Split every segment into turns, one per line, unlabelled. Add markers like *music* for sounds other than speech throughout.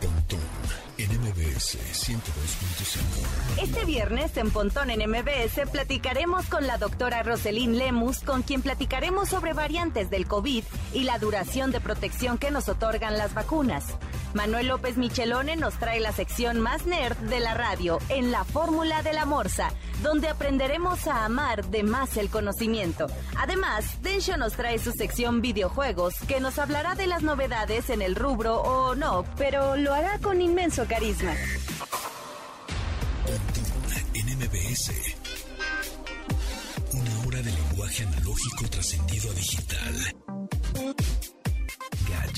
Pontón en MBS 102.5.
Este viernes en Pontón en MBS platicaremos con la doctora Roselyn Lemus, con quien platicaremos sobre variantes del COVID y la duración de protección que nos otorgan las vacunas. Manuel López Michelone nos trae la sección más nerd de la radio en la Fórmula de la Morsa, donde aprenderemos a amar de más el conocimiento. Además, Densho nos trae su sección videojuegos, que nos hablará de las novedades en el rubro o no, pero lo hará con inmenso carisma.
Una hora de lenguaje analógico trascendido a digital.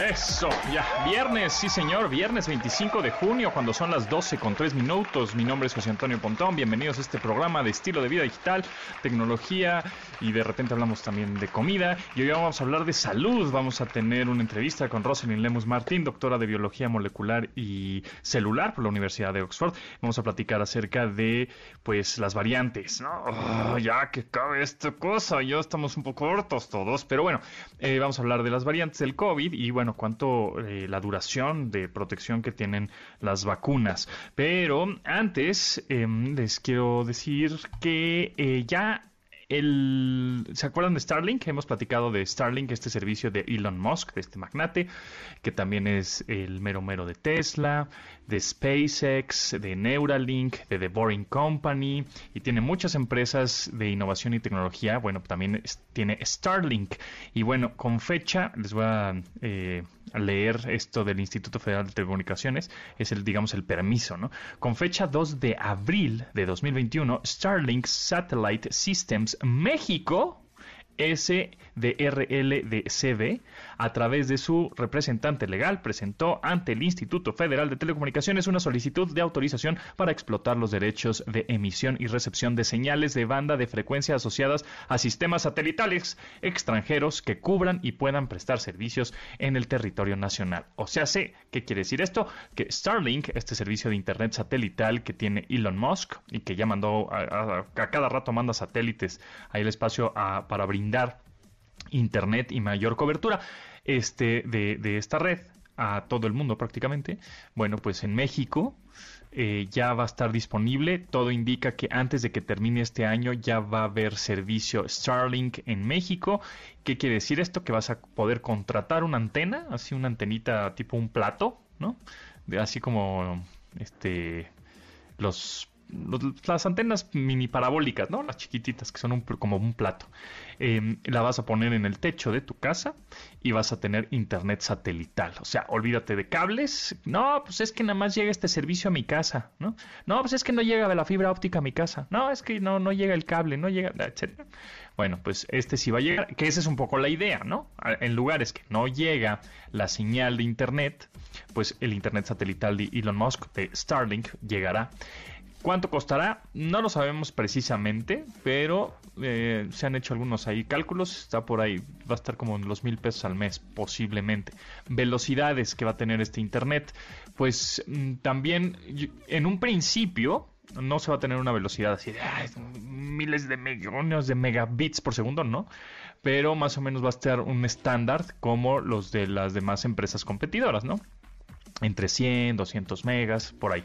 Eso, ya, viernes, sí señor, viernes 25 de junio, cuando son las 12 con 3 minutos. Mi nombre es José Antonio Pontón, bienvenidos a este programa de estilo de vida digital, tecnología y de repente hablamos también de comida. Y hoy vamos a hablar de salud, vamos a tener una entrevista con Rosalind Lemus Martín, doctora de biología molecular y celular por la Universidad de Oxford. Vamos a platicar acerca de, pues, las variantes, ¿no? Oh, ya que cabe esta cosa, ya estamos un poco cortos todos, pero bueno, eh, vamos a hablar de las variantes del COVID y bueno, cuánto eh, la duración de protección que tienen las vacunas. Pero antes em, les quiero decir que eh, ya el, ¿Se acuerdan de Starlink? Hemos platicado de Starlink, este servicio de Elon Musk, de este magnate, que también es el mero mero de Tesla, de SpaceX, de Neuralink, de The Boring Company, y tiene muchas empresas de innovación y tecnología. Bueno, también tiene Starlink. Y bueno, con fecha, les voy a eh, leer esto del Instituto Federal de Telecomunicaciones, es el, digamos, el permiso, ¿no? Con fecha 2 de abril de 2021, Starlink Satellite Systems México SDRLDCB, a través de su representante legal, presentó ante el Instituto Federal de Telecomunicaciones una solicitud de autorización para explotar los derechos de emisión y recepción de señales de banda de frecuencia asociadas a sistemas satelitales extranjeros que cubran y puedan prestar servicios en el territorio nacional. O sea, sé, ¿qué quiere decir esto? Que Starlink, este servicio de Internet satelital que tiene Elon Musk y que ya mandó a, cada rato manda satélites ahí el espacio a, para brindar dar internet y mayor cobertura este, de, esta red a todo el mundo prácticamente. Bueno, pues en México eh, ya va a estar disponible. Todo indica que antes de que termine este año ya va a haber servicio Starlink en México. ¿Qué quiere decir esto? Que vas a poder contratar una antena, así una antenita tipo un plato, ¿no? De, así como este los las antenas mini parabólicas, ¿no? Las chiquititas que son un, como un plato. Eh, la vas a poner en el techo de tu casa y vas a tener internet satelital. O sea, olvídate de cables. No, pues es que nada más llega este servicio a mi casa, ¿no? No, pues es que no llega la fibra óptica a mi casa. No, es que no, no llega el cable, no llega, etcétera. Bueno, pues este sí va a llegar, que esa es un poco la idea, ¿no? En lugares que no llega la señal de internet, pues el internet satelital de Elon Musk, de Starlink, llegará. ¿Cuánto costará? No lo sabemos precisamente, pero eh, se han hecho algunos ahí cálculos. Está por ahí, va a estar como en los mil pesos al mes, posiblemente. Velocidades que va a tener este internet, pues mm, también en un principio no se va a tener una velocidad así de miles de millones de megabits por segundo, ¿no? Pero más o menos va a estar un estándar como los de las demás empresas competidoras, ¿no? Entre 100, 200 megas, por ahí.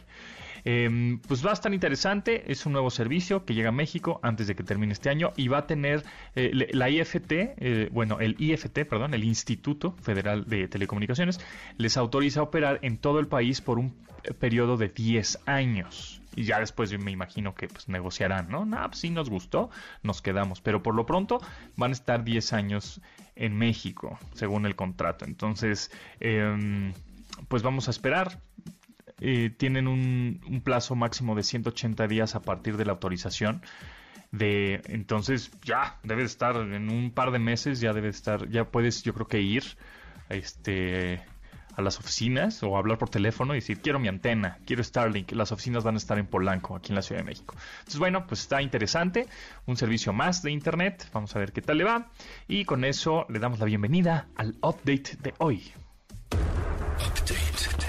Eh, pues va a estar interesante, es un nuevo servicio que llega a México antes de que termine este año y va a tener eh, la IFT, eh, bueno, el IFT, perdón, el Instituto Federal de Telecomunicaciones, les autoriza a operar en todo el país por un periodo de 10 años. Y ya después me imagino que pues negociarán, ¿no? Nah, pues nos gustó, nos quedamos. Pero por lo pronto van a estar 10 años en México, según el contrato. Entonces, eh, pues vamos a esperar eh, tienen un, plazo máximo de 180 días a partir de la autorización. De entonces ya debe estar en un par de meses ya debe estar ya puedes yo creo que ir este a las oficinas o hablar por teléfono y decir quiero mi antena, quiero Starlink, las oficinas van a estar en Polanco, aquí en la Ciudad de México. Entonces bueno, pues está interesante, un servicio más de internet, vamos a ver qué tal le va y con eso le damos la bienvenida al update de hoy.
Update.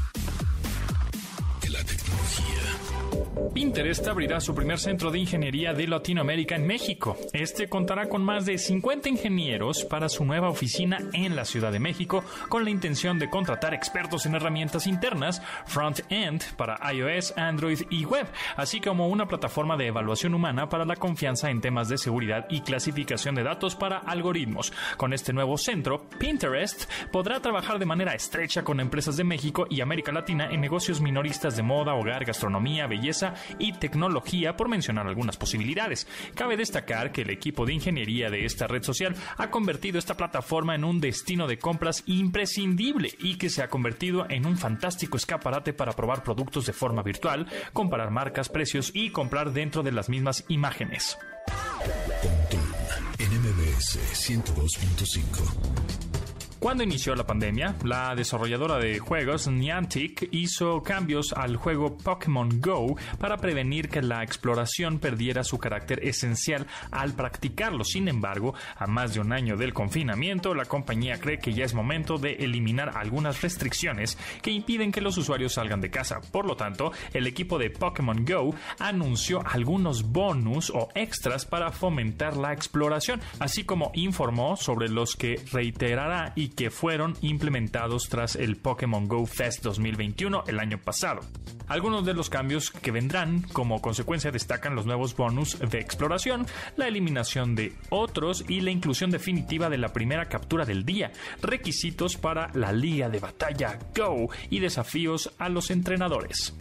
Pinterest abrirá su primer centro de ingeniería de Latinoamérica en México. Este contará con más de 50 ingenieros para su nueva oficina en la Ciudad de México, con la intención de contratar expertos en herramientas internas, front-end para iOS, Android y web, así como una plataforma de evaluación humana para la confianza en temas de seguridad y clasificación de datos para algoritmos. Con este nuevo centro, Pinterest podrá trabajar de manera estrecha con empresas de México y América Latina en negocios minoristas de moda, hogar, gastronomía, belleza y tecnología, por mencionar algunas posibilidades. Cabe destacar que el equipo de ingeniería de esta red social ha convertido esta plataforma en un destino de compras imprescindible y que se ha convertido en un fantástico escaparate para probar productos de forma virtual, comparar marcas, precios y comprar dentro de las mismas imágenes.
NMBS 102.5
cuando inició la pandemia, la desarrolladora de juegos Niantic hizo cambios al juego Pokémon Go para prevenir que la exploración perdiera su carácter esencial al practicarlo. Sin embargo, a más de un año del confinamiento, la compañía cree que ya es momento de eliminar algunas restricciones que impiden que los usuarios salgan de casa. Por lo tanto, el equipo de Pokémon Go anunció algunos bonus o extras para fomentar la exploración, así como informó sobre los que reiterará y que fueron implementados tras el Pokémon Go Fest 2021 el año pasado. Algunos de los cambios que vendrán como consecuencia destacan los nuevos bonus de exploración, la eliminación de otros y la inclusión definitiva de la primera captura del día, requisitos para la liga de batalla Go y desafíos a los entrenadores.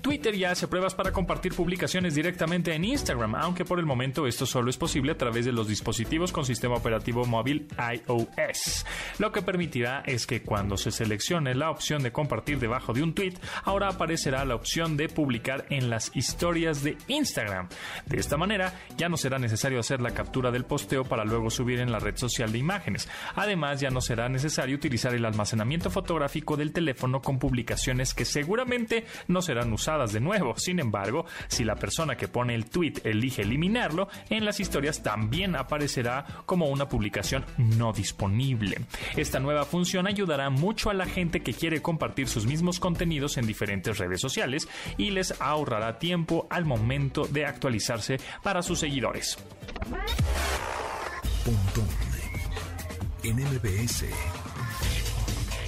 Twitter ya hace pruebas para compartir publicaciones directamente en Instagram, aunque por el momento esto solo es posible a través de los dispositivos con sistema operativo móvil iOS. Lo que permitirá es que cuando se seleccione la opción de compartir debajo de un tweet, ahora aparecerá la opción de publicar en las historias de Instagram. De esta manera, ya no será necesario hacer la captura del posteo para luego subir en la red social de imágenes. Además, ya no será necesario utilizar el almacenamiento fotográfico del teléfono con publicaciones que seguramente no serán usadas de nuevo. Sin embargo, si la persona que pone el tweet elige eliminarlo, en las historias también aparecerá como una publicación no disponible. Esta nueva función ayudará mucho a la gente que quiere compartir sus mismos contenidos en diferentes redes sociales y les ahorrará tiempo al momento de actualizarse para sus seguidores.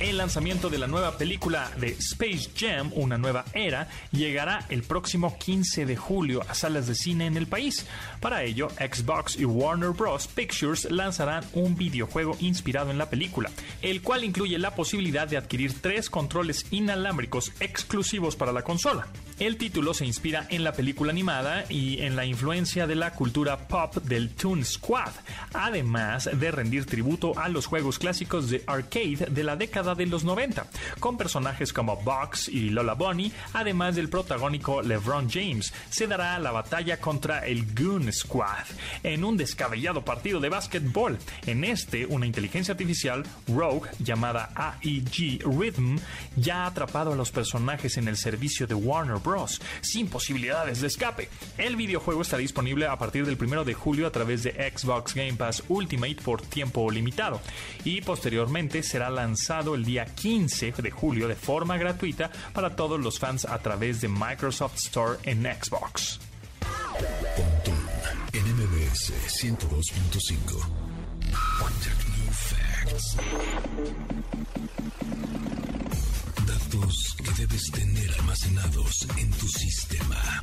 El lanzamiento de la nueva película de Space Jam, Una nueva era, llegará el próximo 15 de julio a salas de cine en el país. Para ello, Xbox y Warner Bros. Pictures lanzarán un videojuego inspirado en la película, el cual incluye la posibilidad de adquirir tres controles inalámbricos exclusivos para la consola. El título se inspira en la película animada y en la influencia de la cultura pop del Toon Squad, además de rendir tributo a los juegos clásicos de arcade de la década de los 90, con personajes como Box y Lola Bunny, además del protagónico LeBron James. Se dará la batalla contra el Goon Squad en un descabellado partido de básquetbol. En este, una inteligencia artificial, Rogue, llamada AEG Rhythm, ya ha atrapado a los personajes en el servicio de Warner Bros., sin posibilidades de escape. El videojuego estará disponible a partir del 1 de julio a través de Xbox Game Pass Ultimate por tiempo limitado y posteriormente será lanzado el día 15 de julio de forma gratuita para todos los fans a través de Microsoft Store en Xbox.
NMBS 102.5 Que debes tener almacenados en tu sistema.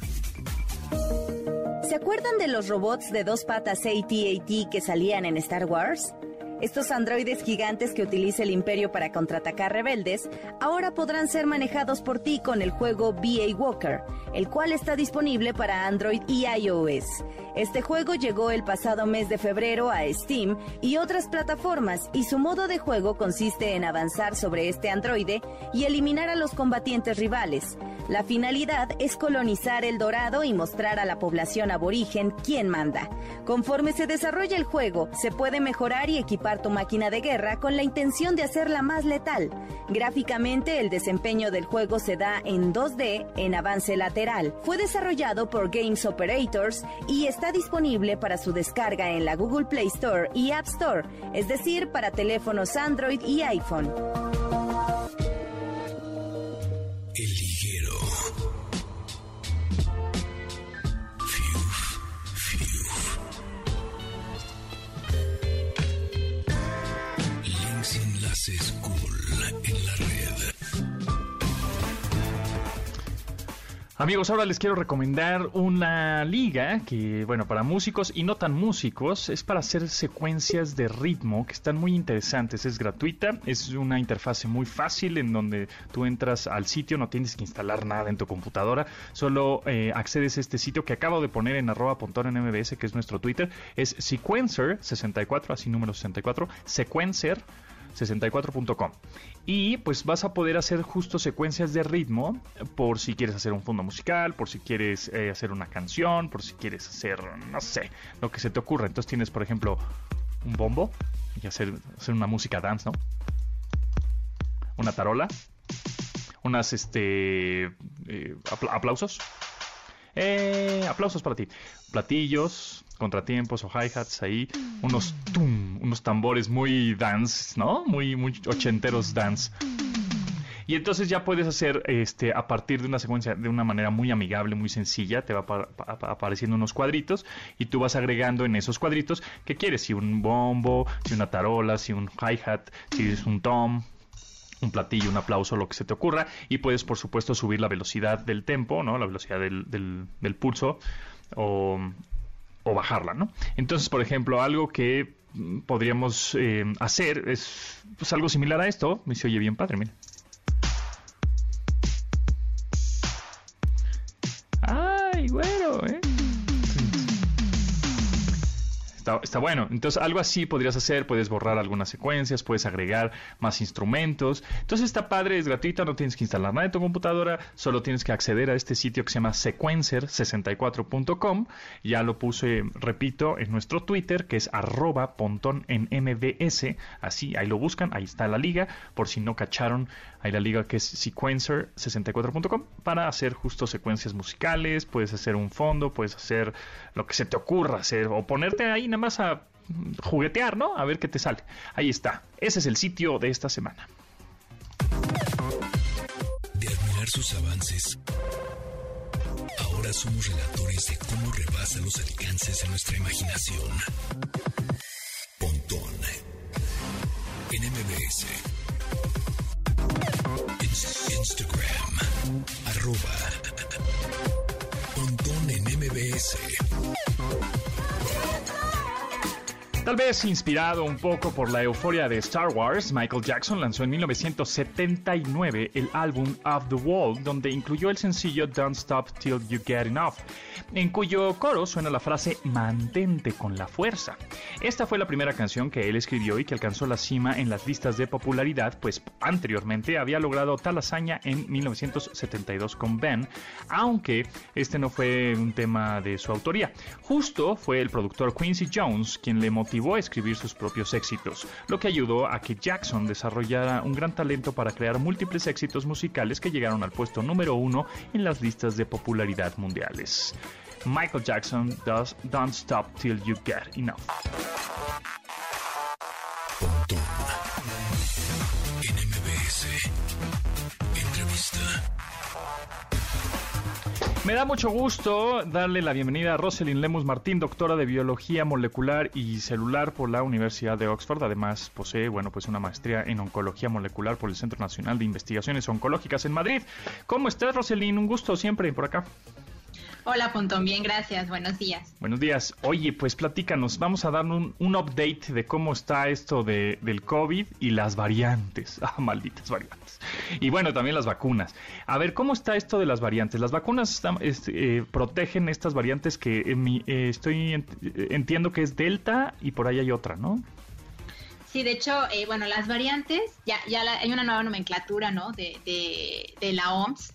¿Se acuerdan de los robots de dos patas AT-AT que salían en Star Wars? Estos androides gigantes que utiliza el imperio para contraatacar rebeldes ahora podrán ser manejados por ti con el juego BA Walker, el cual está disponible para Android y iOS. Este juego llegó el pasado mes de febrero a Steam y otras plataformas y su modo de juego consiste en avanzar sobre este androide y eliminar a los combatientes rivales. La finalidad es colonizar el dorado y mostrar a la población aborigen quién manda. Conforme se desarrolla el juego, se puede mejorar y equipar tu máquina de guerra con la intención de hacerla más letal. Gráficamente, el desempeño del juego se da en 2D, en avance lateral Fue desarrollado por Games Operators y está disponible para su descarga en la Google Play Store y App Store, es decir, para teléfonos Android y iPhone.
Amigos, ahora les quiero recomendar una liga que, bueno, para músicos y no tan músicos, es para hacer secuencias de ritmo que están muy interesantes. Es gratuita, es una interfase muy fácil en donde tú entras al sitio, no tienes que instalar nada en tu computadora, solo eh, accedes a este sitio que acabo de poner en arroba mbs, que es nuestro Twitter, es sequencer64, así número 64, sequencer 64.com. Y pues vas a poder hacer justo secuencias de ritmo por si quieres hacer un fondo musical, por si quieres eh, hacer una canción, por si quieres hacer, no sé, lo que se te ocurra. Entonces tienes, por ejemplo, un bombo y hacer, hacer una música dance, ¿no? Una tarola, unas, este, eh, aplausos. Eh, aplausos para ti. Platillos, contratiempos o hi-hats ahí, unos unos tambores muy dance, ¿no? Muy, muy ochenteros dance. Y entonces ya puedes hacer este a partir de una secuencia de una manera muy amigable, muy sencilla, te va apareciendo unos cuadritos y tú vas agregando en esos cuadritos qué quieres, si un bombo, si una tarola, si un hi-hat, si es un tom, un platillo, un aplauso, lo que se te ocurra y puedes por supuesto subir la velocidad del tempo, ¿no? La velocidad del, del, del pulso o, o bajarla, ¿no? Entonces, por ejemplo, algo que mm, podríamos eh, hacer es pues, algo similar a esto. Me se oye bien padre, mira. Está, bueno. Entonces, algo así podrías hacer. Puedes borrar algunas secuencias, puedes agregar más instrumentos. Entonces, está padre, es gratuita, no tienes que instalar nada en tu computadora. Solo tienes que acceder a este sitio que se llama sequencer64.com. Ya lo puse, repito, en nuestro Twitter, que es arroba pontón en MBS. Así, ahí lo buscan, ahí está la liga. Por si no cacharon, hay la liga que es sequencer64.com para hacer justo secuencias musicales. Puedes hacer un fondo, puedes hacer lo que se te ocurra hacer o ponerte ahí nada más a juguetear, ¿no? A ver qué te sale. Ahí está. Ese es el sitio de esta semana.
De admirar sus avances, ahora somos relatores de cómo rebasa los alcances de nuestra imaginación. Pontón en MBS. Instagram. Arroba. Pontón en MBS.
Tal vez inspirado un poco por la euforia de Star Wars, Michael Jackson lanzó en 1979 el álbum Of the Wall, donde incluyó el sencillo Don't Stop Till You Get Enough, en cuyo coro suena la frase Mantente con la fuerza. Esta fue la primera canción que él escribió y que alcanzó la cima en las listas de popularidad, pues anteriormente había logrado tal hazaña en 1972 con Ben, aunque este no fue un tema de su autoría. Justo fue el productor Quincy Jones quien le motivó a escribir sus propios éxitos, lo que ayudó a que Jackson desarrollara un gran talento para crear múltiples éxitos musicales que llegaron al puesto número uno en las listas de popularidad mundiales. Michael Jackson does Don't Stop Till You Get Enough. Me da mucho gusto darle la bienvenida a Rosalind Lemus Martín, doctora de Biología Molecular y Celular por la Universidad de Oxford. Además, posee, bueno, pues una maestría en Oncología Molecular por el Centro Nacional de Investigaciones Oncológicas en Madrid. ¿Cómo estás, Rosalind? Un gusto siempre por acá.
Hola, Pontón, bien, gracias. Buenos días.
Buenos días. Oye, pues platícanos, vamos a dar un, update de cómo está esto de, del COVID y las variantes. *laughs* Ah, malditas variantes. Y bueno, también las vacunas. A ver, ¿cómo está esto de las variantes? Las vacunas este, eh, protegen estas variantes que eh, estoy entiendo que es Delta y por ahí hay otra, ¿no?
Sí, de hecho, eh, bueno, las variantes, ya, ya hay una nueva nomenclatura, ¿no? De, de, de la OMS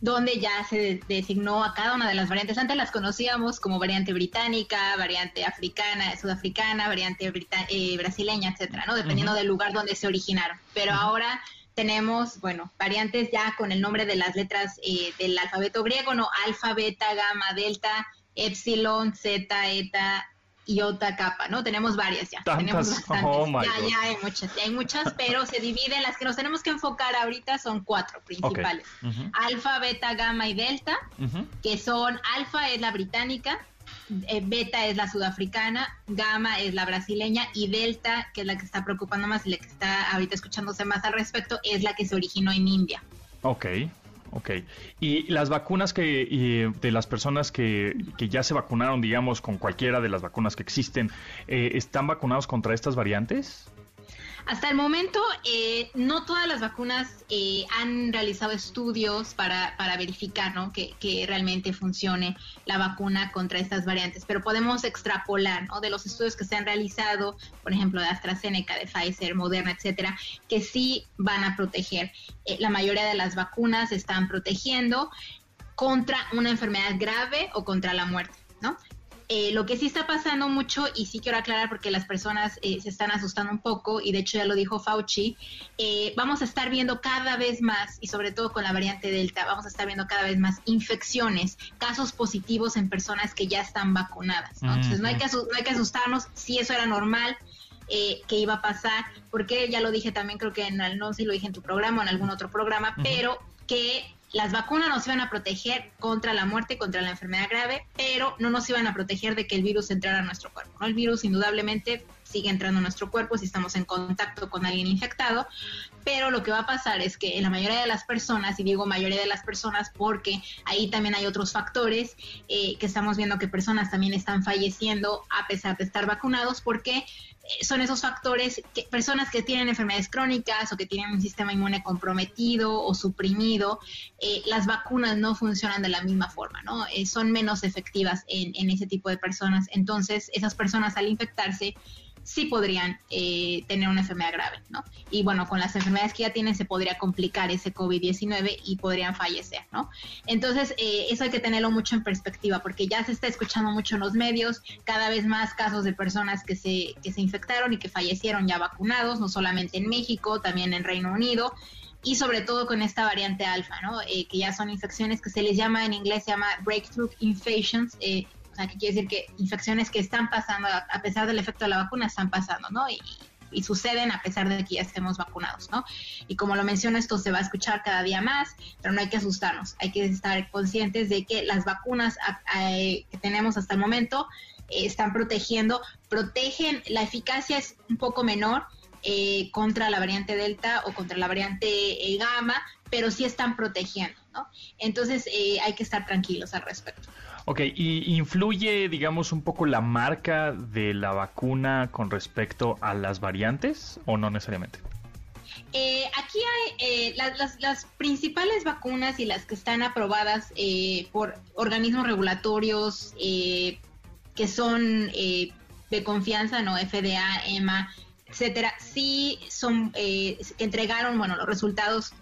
donde ya se designó a cada una de las variantes. Antes las conocíamos como variante británica, variante africana, sudafricana, variante eh, brasileña, etcétera, ¿no? Dependiendo del lugar donde se originaron. Pero ahora tenemos, bueno, variantes ya con el nombre de las letras eh, del alfabeto griego, ¿no? Alfa, beta, gamma, delta, epsilon, zeta, eta, iota, kappa, ¿no? Tenemos varias ya. Tenemos bastantes. Oh ya, ya hay muchas, ya hay muchas, *laughs* pero se dividen. Las que nos tenemos que enfocar ahorita son cuatro principales. Alfa, beta, gamma y delta, que son, alfa es la británica, eh, beta es la sudafricana, gamma es la brasileña y delta, que es la que está preocupando más y la que está ahorita escuchándose más al respecto, es la que se originó en India.
Ok. Ok. ¿Y las vacunas que de las personas que, que, ya se vacunaron, digamos, con cualquiera de las vacunas que existen, eh, están vacunados contra estas variantes?
Hasta el momento, eh, no todas las vacunas eh, han realizado estudios para, para verificar ¿no? que, realmente funcione la vacuna contra estas variantes, pero podemos extrapolar ¿no? de los estudios que se han realizado, por ejemplo, de AstraZeneca, de Pfizer, Moderna, etcétera, que sí van a proteger. Eh, la mayoría de las vacunas están protegiendo contra una enfermedad grave o contra la muerte. ¿no? Eh, lo que sí está pasando mucho, y sí quiero aclarar porque las personas eh, se están asustando un poco, y de hecho ya lo dijo Fauci, eh, vamos a estar viendo cada vez más, y sobre todo con la variante Delta, vamos a estar viendo cada vez más infecciones, casos positivos en personas que ya están vacunadas. Entonces no hay, que no hay que asustarnos si eso era normal. que iba a pasar, porque ya lo dije también, creo que en el, no sé si lo dije en tu programa o en algún otro programa, pero que las vacunas nos iban a proteger contra la muerte contra la enfermedad grave, pero no nos iban a proteger de que el virus entrara a nuestro cuerpo. El virus indudablemente sigue entrando a nuestro cuerpo si estamos en contacto con alguien infectado, pero lo que va a pasar es que en la mayoría de las personas, y digo mayoría de las personas porque ahí también hay otros factores, eh, que estamos viendo que personas también están falleciendo a pesar de estar vacunados, porque son esos factores que personas que tienen enfermedades crónicas o que tienen un sistema inmune comprometido o suprimido, eh, las vacunas no funcionan de la misma forma, ¿no? Eh, son menos efectivas en, ese tipo de personas. Entonces, esas personas al infectarse sí podrían eh, tener una enfermedad grave, ¿no? Y bueno, con las enfermedades que ya tienen se podría complicar ese COVID-19 y podrían fallecer, ¿no? Entonces, eh, eso hay que tenerlo mucho en perspectiva porque ya se está escuchando mucho en los medios, cada vez más casos de personas que se, que se infectaron y que fallecieron ya vacunados, no solamente en México, también en Reino Unido y sobre todo con esta variante alfa, ¿no? Eh, que ya son infecciones que se les llama en inglés, se llama breakthrough infections, eh, o sea, que quiere decir que infecciones que están pasando, a pesar del efecto de la vacuna, están pasando, ¿no? Y, suceden a pesar de que ya estemos vacunados, ¿no? Y como lo menciono, esto se va a escuchar cada día más, pero no hay que asustarnos, hay que estar conscientes de que las vacunas que tenemos hasta el momento eh, están protegiendo, protegen, la eficacia es un poco menor eh, contra la variante Delta o contra la variante eh, Gamma, pero sí están protegiendo, ¿no? Entonces hay que estar tranquilos al respecto.
Ok, ¿y influye, digamos, un poco la marca de la vacuna con respecto a las variantes o no necesariamente?
Eh, aquí hay eh, las, principales vacunas y las que están aprobadas eh, por organismos regulatorios que son de confianza, ¿no? FDA, EMA, etcétera, sí son, que entregaron, bueno, los resultados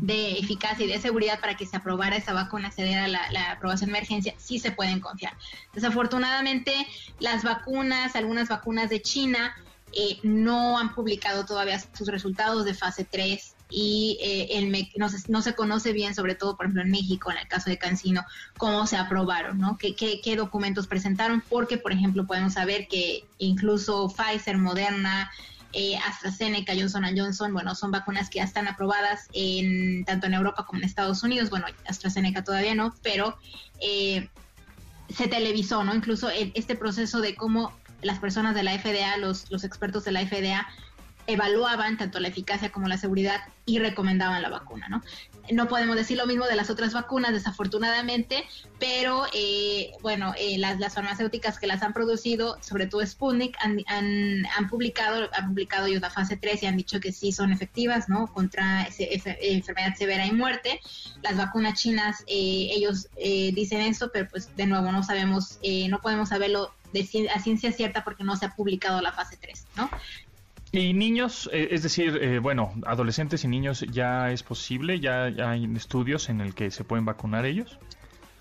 de eficacia y de seguridad para que se aprobara esa vacuna, se diera la, aprobación de emergencia, sí se pueden confiar. Desafortunadamente, las vacunas, algunas vacunas de China, eh, no han publicado todavía sus resultados de fase 3 y eh, no, se, conoce bien, sobre todo, por ejemplo, en México, en el caso de Cancino, cómo se aprobaron, ¿no? ¿Qué, qué documentos presentaron? Porque, por ejemplo, podemos saber que incluso Pfizer, Moderna, eh, AstraZeneca, Johnson Johnson, bueno, son vacunas que ya están aprobadas en tanto en Europa como en Estados Unidos. Bueno, AstraZeneca todavía no, pero eh, se televisó, ¿no? Incluso este proceso de cómo las personas de la FDA, los, los expertos de la FDA, evaluaban tanto la eficacia como la seguridad y recomendaban la vacuna, ¿no? No podemos decir lo mismo de las otras vacunas, desafortunadamente, pero eh, bueno, eh, las, las, farmacéuticas que las han producido, sobre todo Sputnik, han, han, publicado, han publicado ellos la fase 3 y han dicho que sí son efectivas, ¿no? Contra enfermedad severa y muerte. Las vacunas chinas, eh, ellos dicen eso, pero pues de nuevo no sabemos, no podemos saberlo de, a ciencia cierta porque no se ha publicado la fase 3, ¿no?
Y niños, eh, es decir, eh, bueno, adolescentes y niños, ¿ya es posible? ¿Ya, hay estudios en el que se pueden vacunar ellos?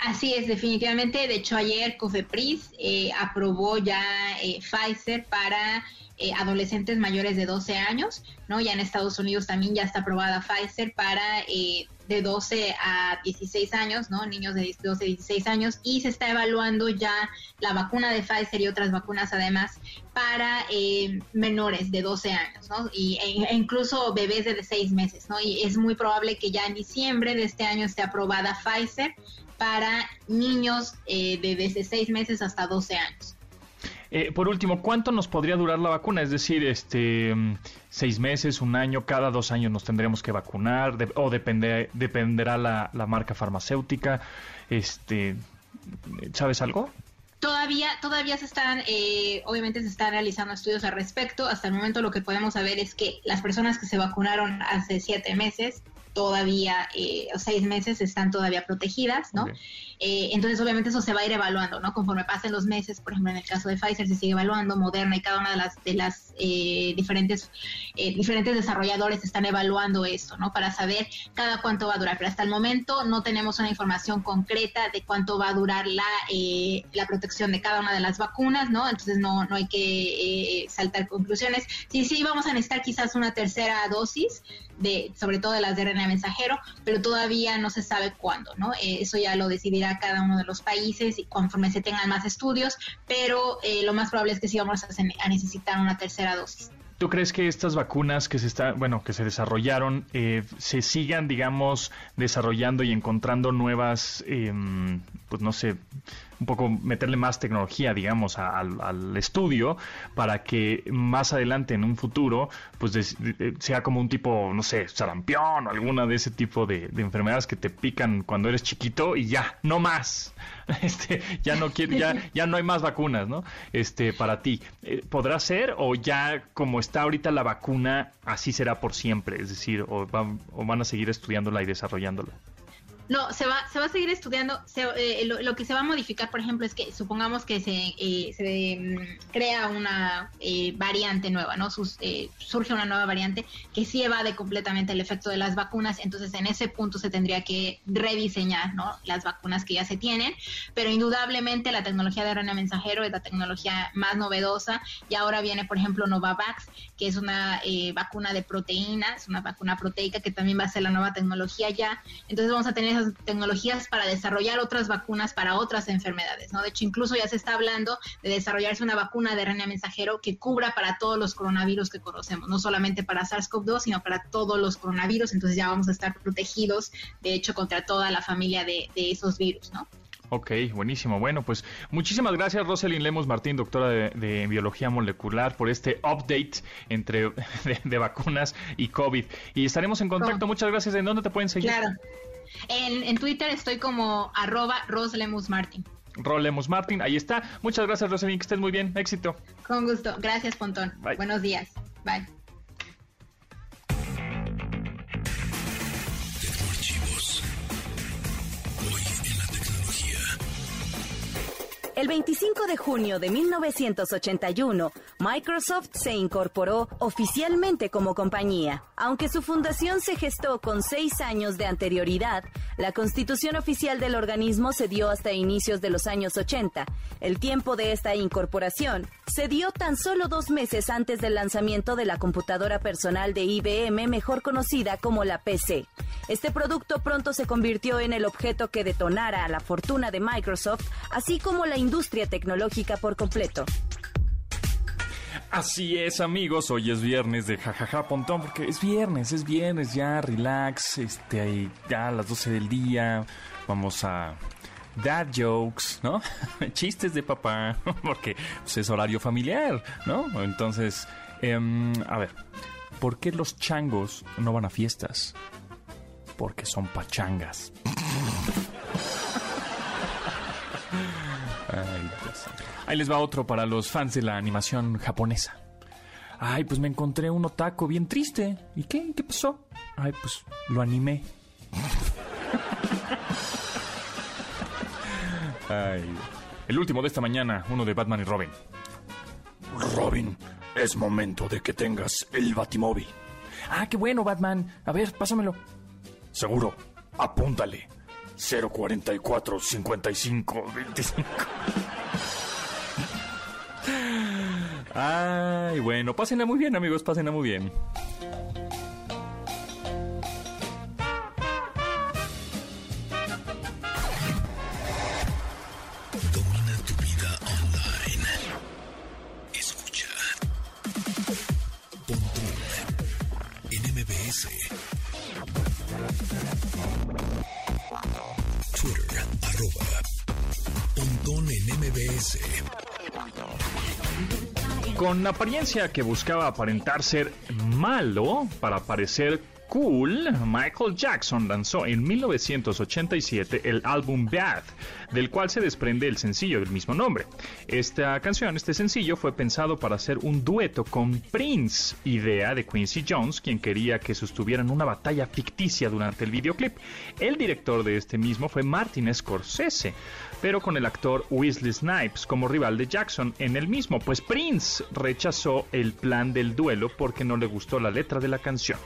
Así es, definitivamente. De hecho, ayer COFEPRIS eh, aprobó ya eh, Pfizer para eh, adolescentes mayores de 12 años, ¿no? Ya en Estados Unidos también ya está aprobada Pfizer para de 12 a 16 años, ¿no? Niños de 12 a 16 años y se está evaluando ya la vacuna de Pfizer y otras vacunas además para menores de 12 años, ¿no? Y, e, e incluso bebés de 6 meses, ¿no? Y es muy probable que ya en diciembre de este año esté aprobada Pfizer para niños eh, de desde 6 meses hasta 12 años.
Eh, por último, ¿cuánto nos podría durar la vacuna? Es decir, este, seis meses, un año, cada dos años nos tendremos que vacunar, o depende, dependerá la, marca farmacéutica. Este, ¿Sabes algo?
Todavía, todavía se están, eh, obviamente se están realizando estudios al respecto. Hasta el momento lo que podemos saber es que las personas que se vacunaron hace siete meses todavía eh, seis meses están todavía protegidas, ¿no? Eh, entonces, obviamente, eso se va a ir evaluando, ¿no? Conforme pasen los meses, por ejemplo, en el caso de Pfizer se sigue evaluando, Moderna y cada una de las, de las eh, diferentes, eh, diferentes desarrolladores están evaluando esto, ¿no? Para saber cada cuánto va a durar. Pero hasta el momento no tenemos una información concreta de cuánto va a durar la, la protección de cada una de las vacunas, ¿no? Entonces, no, no hay que saltar conclusiones. Sí, sí, vamos a necesitar quizás una tercera dosis, de, sobre todo de las de RNA mensajero, pero todavía no se sabe cuándo, ¿no? eso ya lo decidirá cada uno de los países y conforme se tengan más estudios, pero eh, lo más probable es que sí vamos a, necesitar una tercera dosis.
¿Tú crees que estas vacunas que se está, bueno, que se desarrollaron, eh, se sigan, digamos, desarrollando y encontrando nuevas, em, pues no sé, un poco meterle más tecnología, digamos, al estudio para que más adelante en un futuro, pues sea como un tipo, no sé, sarampión o alguna de ese tipo de, enfermedades que te pican cuando eres chiquito y ya, no más. *laughs* Este, ya no quiere, ya, ya no hay más vacunas, ¿no? Este, para ti. Eh, ¿Podrá ser o ya como está ahorita la vacuna, así será por siempre? Es decir, o o van a seguir estudiándola y desarrollándola.
No, se va, se va a seguir estudiando. Eh, lo, que se va a modificar, por ejemplo, es que supongamos que se, eh, se mm, crea una eh, variante nueva, ¿no? surge una nueva variante que sí evade completamente el efecto de las vacunas. Entonces, en ese punto se tendría que rediseñar, ¿no? Las vacunas que ya se tienen. Pero indudablemente la tecnología de RNA mensajero es la tecnología más novedosa. Y ahora viene, por ejemplo, Novavax, que es una vacuna de proteínas, una vacuna proteica que también va a ser la nueva tecnología ya. Entonces, vamos a tener tecnologías para desarrollar otras vacunas para otras enfermedades, ¿no? De hecho, incluso ya se está hablando de desarrollarse una vacuna de RNA mensajero que cubra para todos los coronavirus que conocemos, no solamente para SARS-CoV-2, sino para todos los coronavirus, entonces ya vamos a estar protegidos, de hecho, contra toda la familia de, esos virus, ¿no?
Ok, buenísimo. Bueno, pues muchísimas gracias Rosalind Lemos Martín, doctora de, Biología Molecular, por este update entre *laughs* de, vacunas y COVID. Y estaremos en contacto. Muchas gracias. ¿En dónde te pueden seguir?
Claro. En, Twitter estoy como arroba roslemusmartin.
Rolemus Martin, ahí está. Muchas gracias, Rosalín, que estés muy bien. Éxito.
Con gusto. Gracias, Pontón. Buenos días. Bye.
El 25 de junio de 1981, Microsoft se incorporó oficialmente como compañía. Aunque su fundación se gestó con seis años de anterioridad, la constitución oficial del organismo se dio hasta inicios de los años 80. El tiempo de esta incorporación se dio tan solo dos meses antes del lanzamiento de la computadora personal de IBM, mejor conocida como la PC. Este producto pronto se convirtió en el objeto que detonara a la fortuna de Microsoft, así como la industria tecnológica por completo.
Así es, amigos. Hoy es viernes de jajaja pontón, porque es viernes, es viernes, ya relax, este, ahí, ya a las 12 del día. Vamos a dad jokes, ¿no? *laughs* Chistes de papá, *laughs* porque pues, es horario familiar, ¿no? Entonces, em, a ver, ¿por qué los changos no van a fiestas? Porque son pachangas. *laughs* Pues, ahí les va otro para los fans de la animación japonesa. Ay, pues me encontré un otaco bien triste. ¿Y qué? ¿Qué pasó? Ay, pues lo animé. Ay. El último de esta mañana, uno de Batman y Robin.
Robin, es momento de que tengas el Batimóvil.
Ah, qué bueno, Batman. A ver, pásamelo.
Seguro, apúntale.
044 55 25. Ay, bueno, pásenla muy bien, amigos, pásenla muy bien. Con apariencia que buscaba aparentar ser malo para parecer cool, Michael Jackson lanzó en 1987 el álbum Bad, del cual se desprende el sencillo del mismo nombre. Esta canción, este sencillo, fue pensado para hacer un dueto con Prince, idea de Quincy Jones, quien quería que sostuvieran una batalla ficticia durante el videoclip. El director de este mismo fue Martin Scorsese, pero con el actor Wesley Snipes como rival de Jackson en el mismo, pues Prince rechazó el plan del duelo porque no le gustó la letra de la canción.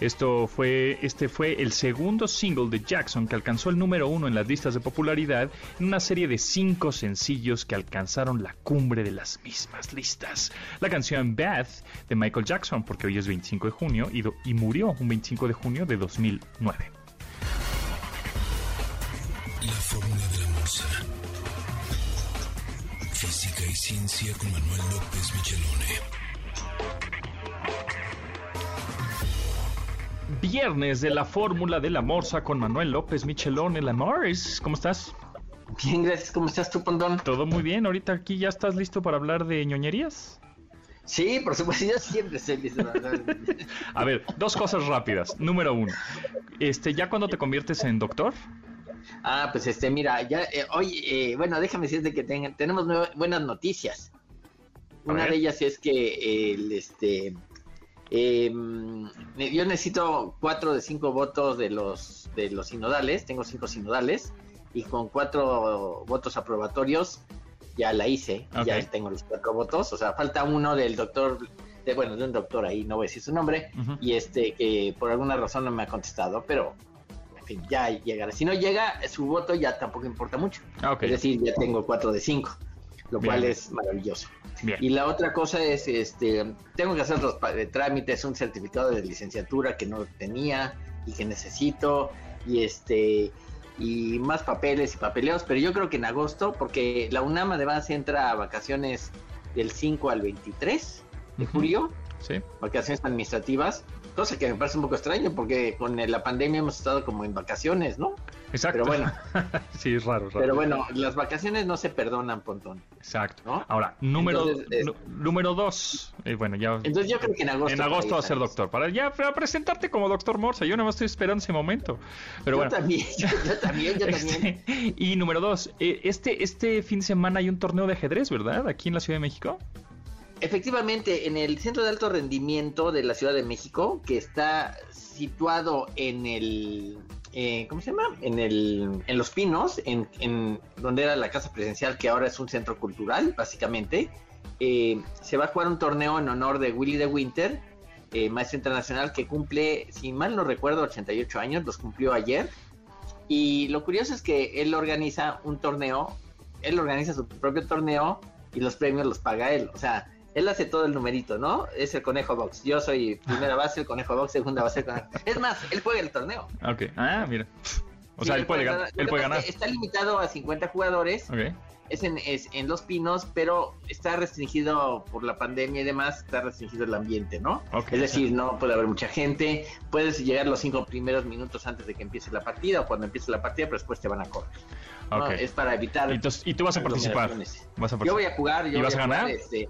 Esto fue, este fue el segundo single de Jackson que alcanzó el número uno en las listas de popularidad en una serie de cinco sencillos que alcanzaron la cumbre de las mismas listas. La canción Beth de Michael Jackson, porque hoy es 25 de junio y, murió un 25 de junio de 2009.
La Física y ciencia con Manuel López Michelone.
Viernes de la fórmula de la morsa con Manuel López Michelón en la Morris. ¿Cómo estás?
Bien, gracias. ¿Cómo estás tú, Pondón?
Todo muy bien. Ahorita aquí ya estás listo para hablar de ñoñerías.
Sí, por supuesto, yo siempre estoy listo.
A ver, dos cosas rápidas. Número uno, este, ¿ya cuando te conviertes en doctor?
Ah, pues este, mira, ya, eh, hoy, eh, bueno, déjame decirte que ten- tenemos buenas noticias.
A
Una
ver.
de ellas es que el, este, em, yo necesito cuatro de cinco votos de los, de los sinodales, tengo cinco sinodales, y con cuatro votos aprobatorios ya la hice, ya tengo los cuatro votos, o sea, falta uno del doctor, de, bueno, de un doctor ahí, no voy a decir su nombre, y este que por alguna razón no me ha contestado, pero fin, ya llegará. Si no llega, su voto ya tampoco importa mucho. Es decir, ya tengo cuatro de cinco, lo
Bien.
cual es maravilloso.
Bien.
Y la otra cosa es, este, tengo que hacer los eh, trámites, un certificado de licenciatura que no tenía y que necesito, y este, y más papeles y papeleos, pero yo creo que en agosto, porque la UNAM además entra a vacaciones del 5 al 23 de julio,
Sí.
vacaciones administrativas, cosa que me parece un poco extraño porque con la pandemia hemos estado como en vacaciones, ¿no?
Exacto.
Pero bueno. *laughs*
sí, es raro, raro.
Pero bueno, las vacaciones no se perdonan, Pontón.
Exacto.
¿no?
Ahora, número,
Entonces, es-
nu- número dos. Eh, bueno, ya.
Entonces yo creo que en agosto.
en agosto va a ser doctor. Para ya para presentarte como doctor Morsa. Yo no me estoy esperando ese momento. Pero
yo
bueno.
también, *laughs* yo, yo también, yo también.
Este, y número dos, eh, este, este fin de semana hay un torneo de ajedrez, ¿verdad? Aquí en la Ciudad de México.
Efectivamente, en el Centro de Alto Rendimiento de la Ciudad de México, que está situado en el, eh, ¿cómo se llama? En el, en Los Pinos, en, en donde era la casa presidencial, que ahora es un centro cultural, básicamente. eh, se va a jugar un torneo en honor de Willy de Winter, eh, maestro internacional que cumple, si mal no recuerdo, 88 años, los cumplió ayer. Y lo curioso es que él organiza un torneo, él organiza su propio torneo y los premios los paga él. O sea, él hace todo el numerito, ¿no? Es el conejo box. Yo soy primera base, el conejo box, segunda base, el conejo. Es más, él juega el torneo.
Ok. Ah, mira. O
Sí,
sea, él puede, ganar. Él puede
Está limitado a 50 jugadores.
Ok.
Es en, es en Los Pinos, pero está restringido por la pandemia y demás, está restringido el ambiente, ¿no?
Ok.
Es decir, no puede haber mucha gente, puedes llegar los cinco primeros minutos antes de que empiece la partida o cuando empiece la partida, pero después te van a correr. ¿no?
Ok.
Es para evitar...
Y, entonces- y tú vas a participar.
aglomeraciones.
Vas a
Yo voy a jugar, yo
¿Y vas
voy
a
jugar,
ganar?
este,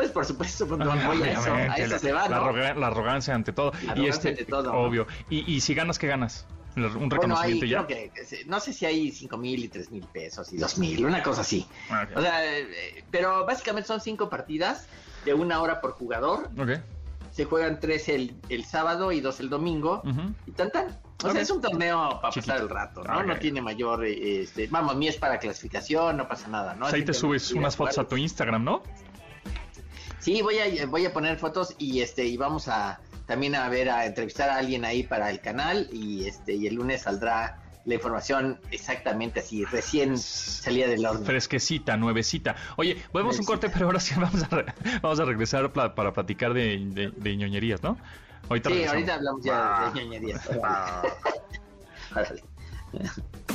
pues por supuesto, pues, no *laughs* voy a eso, a eso
la,
se va,
la
¿no?
arroga- la arrogancia ante todo.
La
y
arrogancia
este,
ante todo, ¿no?
obvio. Y, y si ganas, ¿qué ganas? Un
Bueno, ahí
reconocimiento ya.
creo que, no sé si hay cinco mil y tres mil pesos y dos mil, una cosa así.
Ah, ok.
O sea, eh, pero básicamente son cinco partidas de una hora por jugador.
Ok.
Se juegan tres el, el sábado y dos el domingo.
Ujú.
Y tan tan. O
Ok.
sea, es un torneo para
Chiquito.
pasar el rato, ¿no? No tiene mayor, eh, este, vamos, ni es para clasificación, no pasa nada, ¿no?
Pues ahí te subes unas fotos a tu Instagram, ¿no?
Sí, voy a, voy a poner fotos y este y vamos a también a ver a entrevistar a alguien ahí para el canal y este y el lunes saldrá la información exactamente así, recién salía del horno.
Fresquecita, nuevecita. Oye, volvemos un corte, pero ahora sí *laughs* vamos a, vamos a regresar para platicar de, de, ñoñerías, ¿no?
sí, ahorita hablamos ya de ñoñerías. *laughs*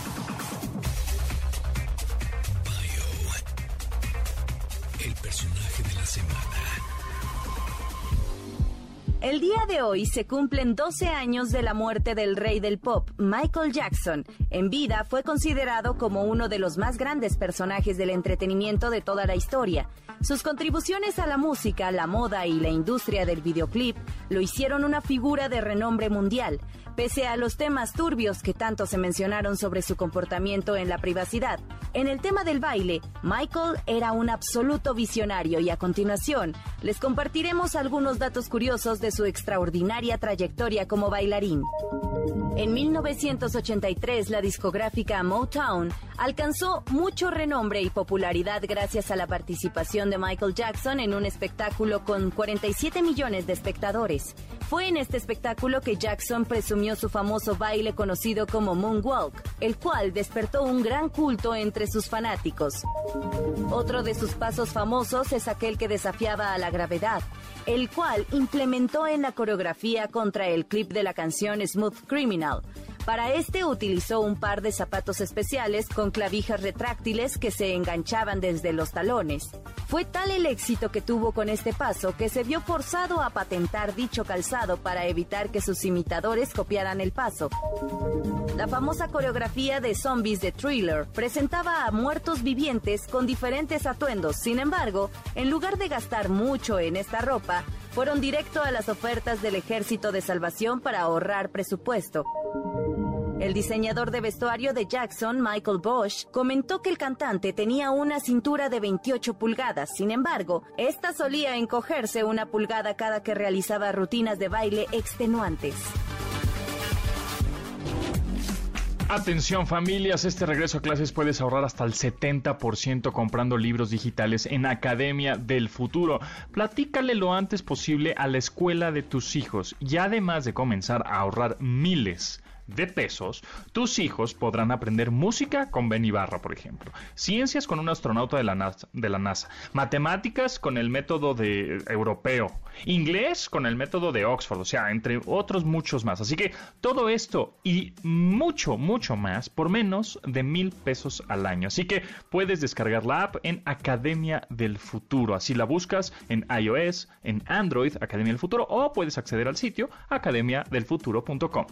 El
día de hoy se cumplen 12 años de la muerte del rey del pop, Michael Jackson. En vida fue considerado como uno de los más grandes personajes del entretenimiento de toda la historia. Sus contribuciones a la música, la moda y la industria del videoclip lo hicieron una figura de renombre mundial. Pese a los temas turbios que tanto se mencionaron sobre su comportamiento en la privacidad, en el tema del baile, Michael era un absoluto visionario y a continuación les compartiremos algunos datos curiosos de su extraordinaria trayectoria como bailarín. En 1983, la discográfica Motown alcanzó mucho renombre y popularidad gracias a la participación de Michael Jackson en un espectáculo con 47 millones de espectadores. Fue en este espectáculo que Jackson presumió su famoso baile conocido como Moonwalk, el cual despertó un gran culto entre sus fanáticos. Otro de sus pasos famosos es aquel que desafiaba a la gravedad, el cual implementó en la coreografía contra el clip de la canción Smooth Criminal. Para este utilizó un par de zapatos especiales con clavijas retráctiles que se enganchaban desde los talones. Fue tal el éxito que tuvo con este paso que se vio forzado a patentar dicho calzado para evitar que sus imitadores copiaran el paso. La famosa coreografía de zombies de Thriller presentaba a muertos vivientes con diferentes atuendos. Sin embargo, en lugar de gastar mucho en esta ropa, fueron directo a las ofertas del Ejército de Salvación para ahorrar presupuesto. El diseñador de vestuario de Jackson, Michael Bosch, comentó que el cantante tenía una cintura de 28 pulgadas. Sin embargo, esta solía encogerse una pulgada cada que realizaba rutinas de baile extenuantes.
Atención familias, este regreso a clases puedes ahorrar hasta el 70% comprando libros digitales en Academia del Futuro. Platícale lo antes posible a la escuela de tus hijos y además de comenzar a ahorrar miles de pesos, tus hijos podrán aprender música con Ben Ibarra, por ejemplo, ciencias con un astronauta de la NASA, matemáticas con el método de europeo, inglés con el método de Oxford, o sea, entre otros muchos más. Así que todo esto y mucho, mucho más por menos de mil pesos al año. Así que puedes descargar la app en Academia del Futuro. Así la buscas en iOS, en Android, Academia del Futuro, o puedes acceder al sitio academiadelfuturo.com.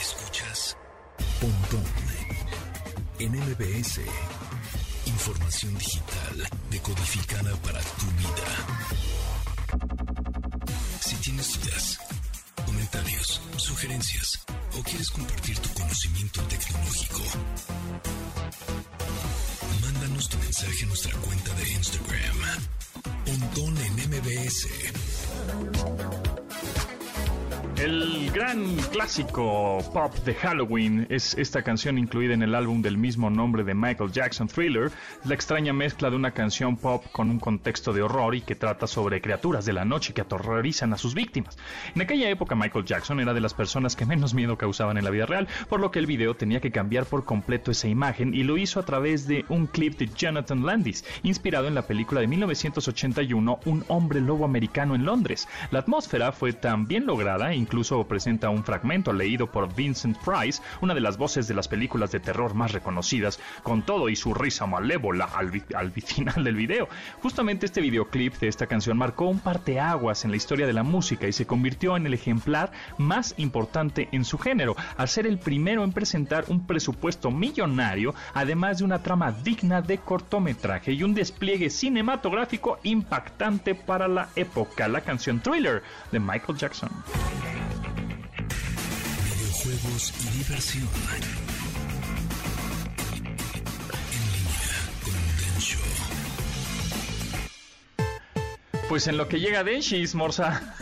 Escuchas Pontón en MBS. Información digital decodificada para tu vida. Si tienes dudas, comentarios, sugerencias o quieres compartir tu conocimiento tecnológico, mándanos tu mensaje a nuestra cuenta de Instagram. Pontón en MBS.
El gran clásico pop de Halloween es esta canción incluida en el álbum del mismo nombre de Michael Jackson Thriller, la extraña mezcla de una canción pop con un contexto de horror y que trata sobre criaturas de la noche que aterrorizan a sus víctimas. En aquella época Michael Jackson era de las personas que menos miedo causaban en la vida real, por lo que el video tenía que cambiar por completo esa imagen y lo hizo a través de un clip de Jonathan Landis, inspirado en la película de 1981 Un hombre lobo americano en Londres. La atmósfera fue tan bien lograda, incluso presenta un fragmento leído por Vincent Price, una de las voces de las películas de terror más reconocidas, con todo y su risa malévola al, *laughs* final del video. Justamente este videoclip de esta canción marcó un parteaguas en la historia de la música y se convirtió en el ejemplar más importante en su género, al ser el primero en presentar un presupuesto millonario, además de una trama digna de cortometraje y un despliegue cinematográfico impactante para la época, la canción Thriller de Michael Jackson
juegos y diversión. En línea con Densho.
Pues en lo que llega Denshis, Morsa.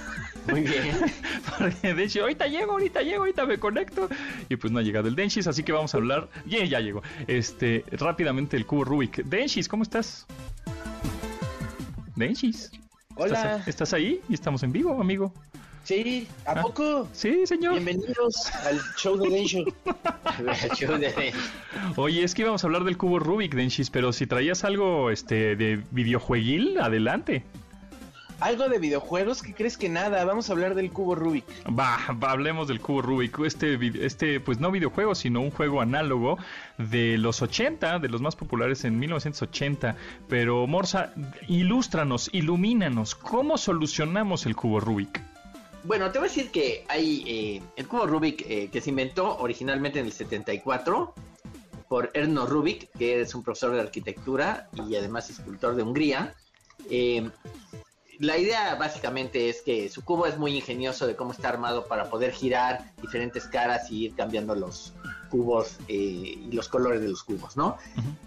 Muy bien. *laughs*
Porque Denshis, ahorita llego, ahorita llego, ahorita me conecto. Y pues no ha llegado el Denshis, así que vamos a hablar. Yeah, ya llegó. Este, rápidamente el cubo Rubik. Denshis, ¿cómo estás? Denshis.
Hola.
¿Estás, ¿Estás ahí? Y estamos en vivo, amigo.
Sí, ¿a
Ah.
poco?
Sí, señor.
Bienvenidos *laughs* al show de Densho.
Oye, es que íbamos a hablar del cubo Rubik, Denchis, pero si traías algo este de videojueguil, adelante.
Algo de videojuegos, ¿qué crees que nada? Vamos a hablar del cubo Rubik.
Va, va, hablemos del cubo Rubik. Este, este, pues no videojuego, sino un juego análogo de los 80, de los más populares en 1980. Pero Morsa, ilústranos, ilumínanos, ¿cómo solucionamos el cubo Rubik?
Bueno, te voy a decir que hay eh, el cubo Rubik eh, que se inventó originalmente en el 74 por Erno Rubik, que es un profesor de arquitectura y además escultor de Hungría. Eh, la idea básicamente es que su cubo es muy ingenioso de cómo está armado para poder girar diferentes caras y ir cambiando los cubos eh, y los colores de los cubos, ¿no?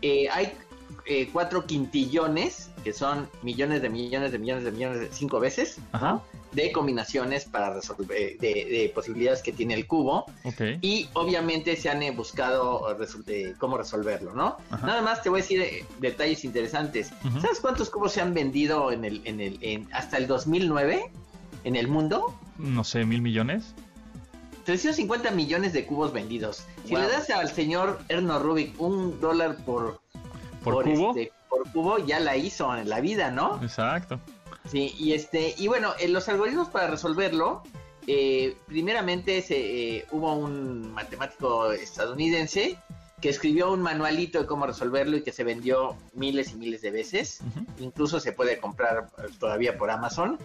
Eh, hay eh, cuatro quintillones, que son millones de millones de millones de millones de cinco veces,
Ajá.
De combinaciones para resolver, de, de posibilidades que tiene el cubo. Y obviamente se han eh, buscado eh, cómo resolverlo, ¿no?
Ajá.
Nada más te voy a decir eh, detalles interesantes. ¿Sabes cuántos cubos se han vendido en el, en el, en- hasta el 2009 en el mundo?
No sé, mil millones.
350 millones de cubos vendidos. Si
Wow.
le das al señor Erno Rubik un dólar por,
¿Por, cubo?
este, por cubo, ya la hizo en la vida, ¿no?
Exacto.
Sí, y este, y bueno, en los algoritmos para resolverlo, eh, primeramente se, eh, hubo un matemático estadounidense que escribió un manualito de cómo resolverlo y que se vendió miles y miles de veces. Incluso se puede comprar eh, todavía por Amazon.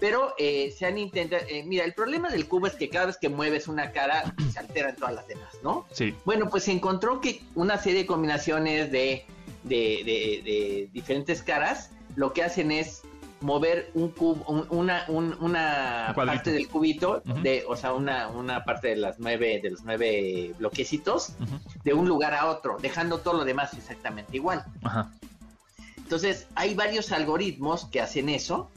Pero eh, se han intentado. eh, mira, el problema del cubo es que cada vez que mueves una cara *clears throat* se alteran todas las demás, ¿no?
Sí.
Bueno, pues se encontró que una serie de combinaciones de, de, de- de diferentes caras lo que hacen es mover un cubo, un- una, un- una parte del cubito, de, o sea, una, una parte de las nueve, de los nueve bloquecitos, de un lugar a otro, dejando todo lo demás exactamente igual.
Ajá.
Entonces, hay varios algoritmos que hacen eso.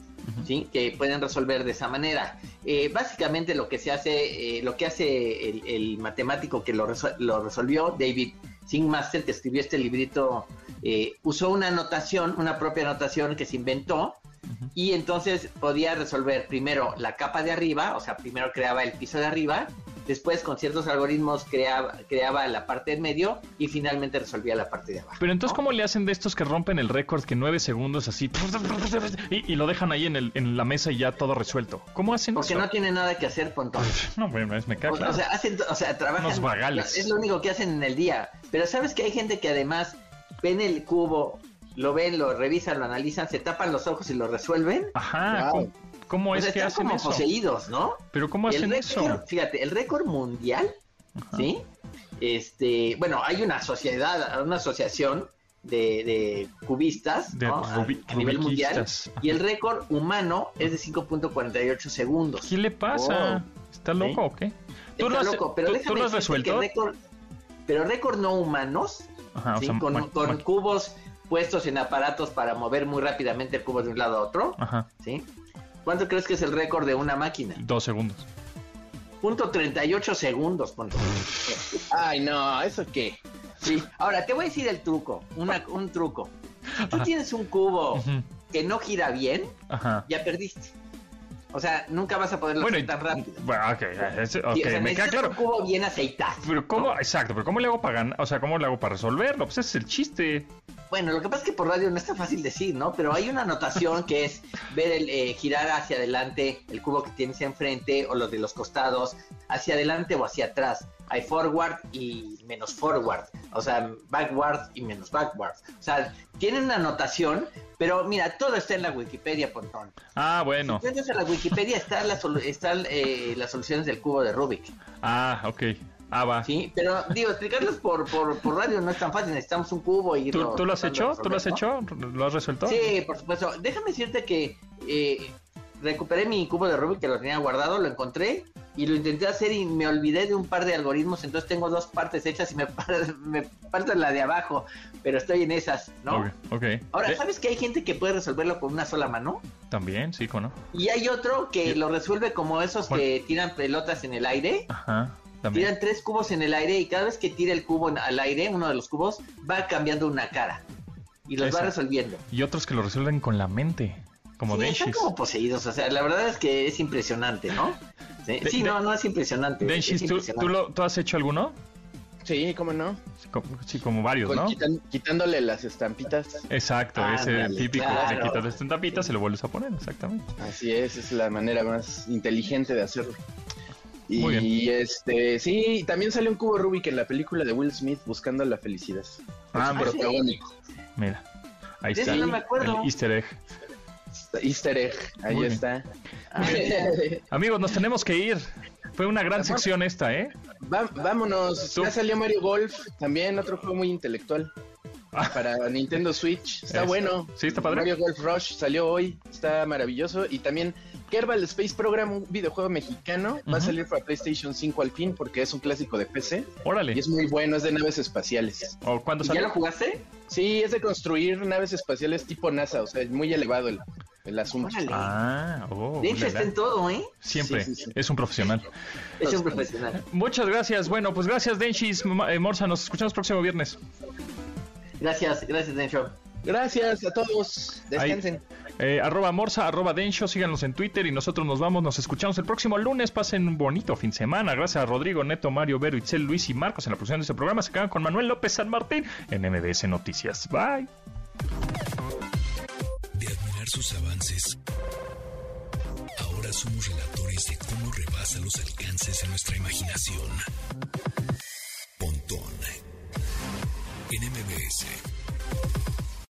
¿sí? que pueden resolver de esa manera. Eh, básicamente lo que se hace, eh, lo que hace el, el matemático que lo, resol- lo resolvió, David Singmaster, que escribió este librito, eh, usó una notación, una propia notación que se inventó, Y entonces podía resolver primero la capa de arriba, o sea, primero creaba el piso de arriba, después con ciertos algoritmos creaba, creaba la parte del medio y finalmente resolvía la parte de abajo.
Pero entonces,
¿no?
¿cómo le hacen de estos que rompen el récord que nueve segundos así y, y lo dejan ahí en, el, en la mesa y ya todo resuelto? ¿Cómo hacen
Porque
eso?
no tiene nada que hacer, Pontón.
No, bueno, es me cae
O, sea, hacen, o sea, trabajan.
Unos vagales.
Es lo único que hacen en el día. Pero sabes que hay gente que además ven el cubo, lo ven, lo revisan, lo analizan, se tapan los ojos y lo resuelven.
Ajá,
Wow.
¿cómo, es que hacen
como
eso?
poseídos, ¿no?
Pero ¿cómo
el
hacen
récord,
eso?
Fíjate, el récord mundial,
Ajá.
¿sí? Este, bueno, hay una sociedad, una asociación de, de cubistas
De
¿no? a, nivel mundial. Y el récord humano es de 5.48 segundos.
¿Qué le pasa? ¿Está loco o qué? ¿Tú
Está
lo has,
loco, pero
tú-
déjame
tú lo has
que
resuelto?
récord, pero récord no humanos,
Ajá, o
¿sí?
sea,
con, con cubos puestos en aparatos para mover muy rápidamente el cubo de un lado a otro,
Ajá,
¿sí? ¿Cuánto crees que es el récord de una máquina?
dos segundos.
Punto 38 segundos, punto.
Ay, no, ¿eso qué?
Sí. Ahora, te voy a decir el truco, una- un truco. Tú
Ajá.
tienes un cubo que no gira bien,
Ajá.
ya perdiste. O sea, nunca vas a poderlo
Bueno,
hacer tan rápido.
Bueno, ok, es- ok,
Sí, o sea,
me queda claro.
un cubo bien aceitado.
Pero cómo, exacto, pero cómo le hago para ganar, o sea, cómo le hago para resolverlo, pues ese es el chiste.
Bueno, lo que pasa es que por radio no es tan fácil decir, ¿no? Pero hay una anotación que es ver el eh, girar hacia adelante el cubo que tienes enfrente o los de los costados, hacia adelante o hacia atrás. Hay forward y menos forward, o sea, backward y menos backward. O sea, tienen una anotación, pero mira, todo está en la Wikipedia, Pontón.
Ah, bueno.
Si a la Wikipedia están las, solu- están, eh, las soluciones del cubo de Rubik,
Ah, ok. Ah, va.
¿sí? Pero digo, explicarlos por, por, por radio no es tan fácil, necesitamos un cubo y
¿Tú, tú lo has hecho? ¿Tú lo has hecho? ¿Lo has resuelto?
Sí, por supuesto. Déjame decirte que eh, recuperé mi cubo de Rubik que lo tenía guardado, lo encontré y lo intenté hacer y me olvidé de un par de algoritmos, entonces tengo dos partes hechas y me, *laughs* par- me la de abajo, pero estoy en esas, ¿no?
Ok, ok.
Ahora,
Eh,
¿sabes que hay gente que puede resolverlo con una sola mano?
También, sí, ¿no?
Y hay otro que
Sí.
lo resuelve como esos que tiran pelotas en el aire.
Ajá, también.
Tiran tres cubos en el aire y cada vez que tira el cubo en- al aire, uno de los cubos, va cambiando una cara. Y los va resolviendo.
Y otros que lo resuelven con la mente. como
Sí, están como poseídos, o sea, la verdad es que es impresionante, ¿no? Sí,
De-
sí,
de-
no, no es impresionante.
Denshis,
es
¿tú,
impresionante.
tú, lo- tú has hecho alguno?
Sí, cómo no.
Sí, como varios,
Con-
¿no?
quitan- quitándole las estampitas.
Exacto, ese
Ándale,
típico
claro.
le quitas las tapitas y lo vuelves a poner, exactamente.
Así es, es la manera más inteligente de hacerlo. Y
Muy bien.
este, sí, también sale un cubo Rubik en la película de Will Smith buscando la felicidad.
Ah,
Es
mira. ahí está.
no me acuerdo.
El easter egg.
Easter egg, ahí
Muy bien.
está. *laughs*
Amigos, nos tenemos que ir. Fue una gran sección esta, ¿eh?
Va- vámonos,
Tú.
ya salió Mario Golf, también otro juego muy intelectual
Ah.
para Nintendo Switch. Está bueno.
Sí, está padre.
Mario Golf Rush salió hoy, está maravilloso. Y también Kerbal Space Program, un videojuego mexicano, va a salir para PlayStation 5 al fin porque es un clásico de PC
Órale.
y es muy bueno, es de naves espaciales.
¿O cuándo
¿Y ¿Ya lo jugaste?
Sí, es de construir naves espaciales tipo NASA, o sea, es muy elevado el, el asunto.
Órale.
Ah, oh.
Dencho
ulala.
está en todo, ¿eh?
Siempre.
Sí, sí, sí.
Es un profesional. *laughs*
Es un profesional.
Muchas gracias. Bueno, pues gracias, Denchis. Ma- eh, Morsa, nos escuchamos próximo viernes.
Gracias, gracias, Dencho.
Gracias a todos, descansen.
Eh, arroba Morsa, arroba Densho, síganos en Twitter y nosotros nos vamos, nos escuchamos el próximo lunes. Pasen un bonito fin de semana. Gracias a Rodrigo, Neto, Mario, Vero, Itzel, Luis y Marcos en la producción de este programa. Se quedan con Manuel López San Martín en MBS Noticias. Bye.
De admirar sus avances, ahora somos relatores de cómo rebasa los alcances de nuestra imaginación. Pontón en MBS.